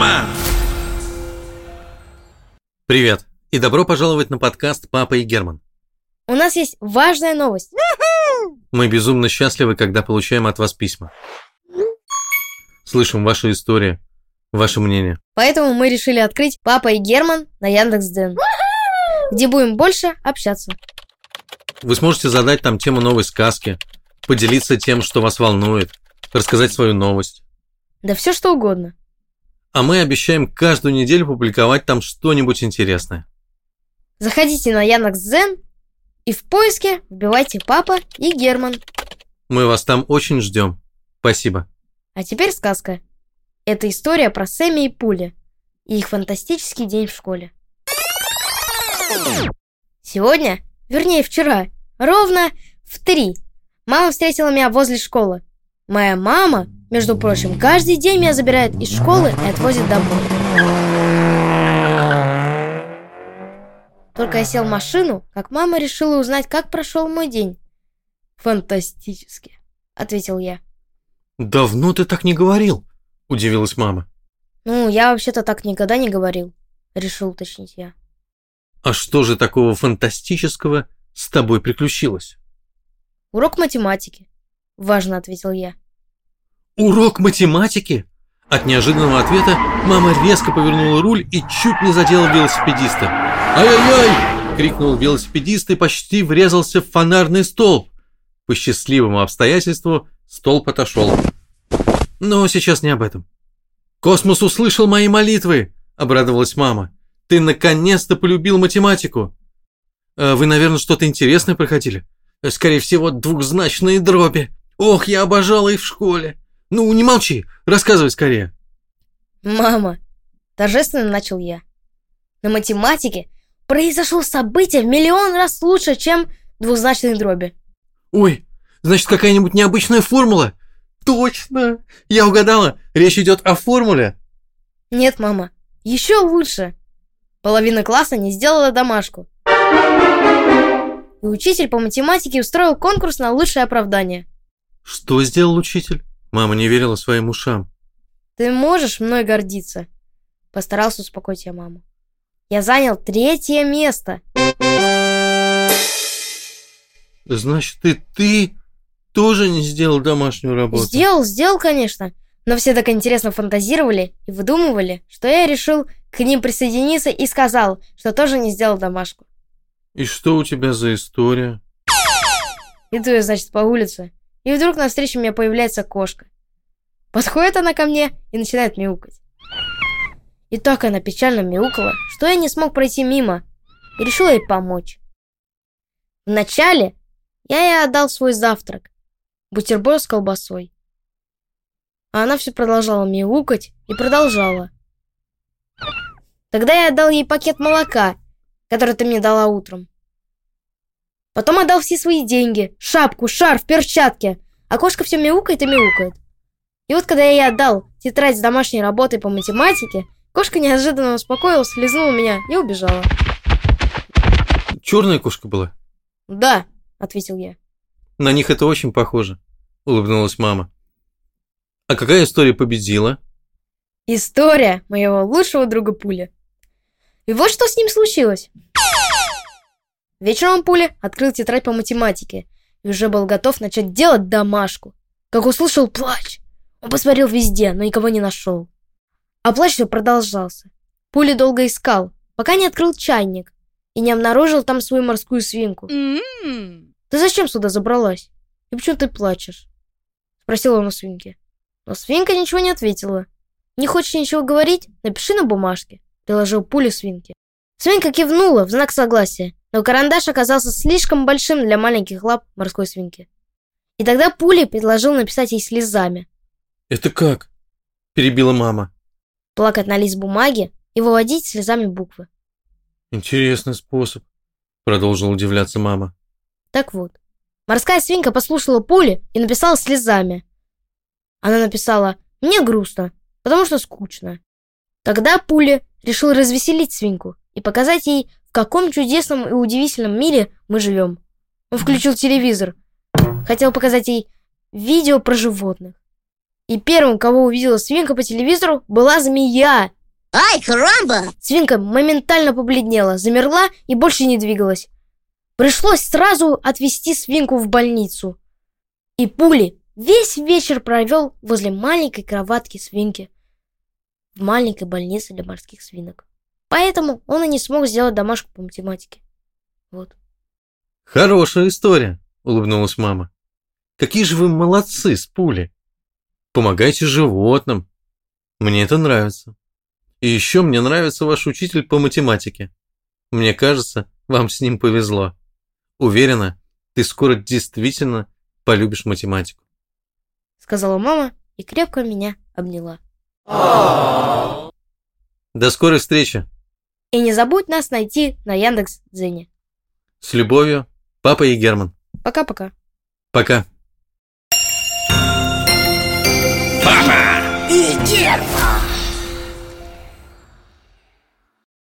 Герман! Привет, и добро пожаловать на подкаст «Папа и Герман». У нас есть важная новость. Мы безумно счастливы, когда получаем от вас письма. Слышим ваши истории, ваше мнение. Поэтому мы решили открыть Папа и Герман на Яндекс.Дзен, где будем больше общаться. Вы сможете задать там тему новой сказки, поделиться тем, что вас волнует, рассказать свою новость. Да все что угодно. А мы обещаем каждую неделю публиковать там что-нибудь интересное. Заходите на Яндекс.Дзен и в поиске вбивайте Папа и Герман. Мы вас там очень ждем. Спасибо. А теперь сказка. Это история про Сэмми и Пули и их фантастический день в школе. Сегодня, вернее вчера, ровно в три, мама встретила меня возле школы. Моя мама, между прочим, каждый день меня забирает из школы и отвозит домой. Только я сел в машину, как мама решила узнать, как прошел мой день. Фантастически, ответил я. Давно ты так не говорил, удивилась мама. Ну, я вообще-то так никогда не говорил, решил уточнить я. А что же такого фантастического с тобой приключилось? Урок математики, важно ответил я. Урок математики? От неожиданного ответа мама резко повернула руль и чуть не задела велосипедиста. «Ай-яй-яй!» – крикнул велосипедист и почти врезался в фонарный столб. По счастливому обстоятельству столб отошел. Но сейчас не об этом. «Космос услышал мои молитвы!» – обрадовалась мама. «Ты наконец-то полюбил математику!» «Э, «Вы, наверное, что-то интересное проходили?» «Скорее всего, двухзначные дроби. Ох, я обожала их в школе!» Ну, не молчи, рассказывай скорее. Мама, торжественно начал я. На математике произошло событие в миллион раз лучше, чем двузначные дроби. Ой, значит, какая-нибудь необычная формула? Точно! Я угадала, речь идет о формуле. Нет, мама, еще лучше. Половина класса не сделала домашку. И учитель по математике устроил конкурс на лучшее оправдание. Что сделал учитель? Мама не верила своим ушам. Ты можешь мной гордиться? Постарался успокоить я маму. Я занял третье место. Значит, и ты тоже не сделал домашнюю работу? Сделал, сделал, конечно. Но все так интересно фантазировали и выдумывали, что я решил к ним присоединиться и сказал, что тоже не сделал домашку. И что у тебя за история? Иду я, значит, по улице, и вдруг навстречу мне появляется кошка. Подходит она ко мне и начинает мяукать. И так она печально мяукала, что я не смог пройти мимо и решил ей помочь. Вначале я ей отдал свой завтрак, бутерброд с колбасой. А она все продолжала мяукать и продолжала. Тогда я отдал ей пакет молока, который ты мне дала утром. Потом отдал все свои деньги, шапку, шарф, перчатки. А кошка все мяукает и мяукает. И вот когда я ей отдал тетрадь с домашней работой по математике, кошка неожиданно успокоилась, лизнула меня и убежала. Черная кошка была? Да, ответил я. На них это очень похоже, улыбнулась мама. А какая история победила? История моего лучшего друга Пули. И вот что с ним случилось. Вечером Пуля открыл тетрадь по математике и уже был готов начать делать домашку, как услышал плач. Он посмотрел везде, но никого не нашел. А плач все продолжался. Пуля долго искал, пока не открыл чайник и не обнаружил там свою морскую свинку. Mm-hmm. «Ты зачем сюда забралась? И почему ты плачешь?» Спросил он у свинки. Но свинка ничего не ответила. «Не хочешь ничего говорить? Напиши на бумажке», — приложил пулю свинки. Свинка кивнула в знак согласия, но карандаш оказался слишком большим для маленьких лап морской свинки. И тогда Пули предложил написать ей слезами. «Это как?» – перебила мама. Плакать на лист бумаги и выводить слезами буквы. «Интересный способ», – продолжила удивляться мама. Так вот, морская свинка послушала Пули и написала слезами. Она написала «Мне грустно, потому что скучно». Тогда Пули решил развеселить свинку и показать ей, в каком чудесном и удивительном мире мы живем. Он включил телевизор, хотел показать ей видео про животных. И первым, кого увидела свинка по телевизору, была змея. Ай, карамба! Свинка моментально побледнела, замерла и больше не двигалась. Пришлось сразу отвезти свинку в больницу. И Пули весь вечер провел возле маленькой кроватки свинки в маленькой больнице для морских свинок. Поэтому он и не смог сделать домашку по математике. Вот. Хорошая история, улыбнулась мама. Какие же вы молодцы с пули. Помогайте животным. Мне это нравится. И еще мне нравится ваш учитель по математике. Мне кажется, вам с ним повезло. Уверена, ты скоро действительно полюбишь математику. Сказала мама и крепко меня обняла. До скорой встречи. И не забудь нас найти на Яндекс Дзене. С любовью, папа и Герман. Пока-пока. Пока. И Герман!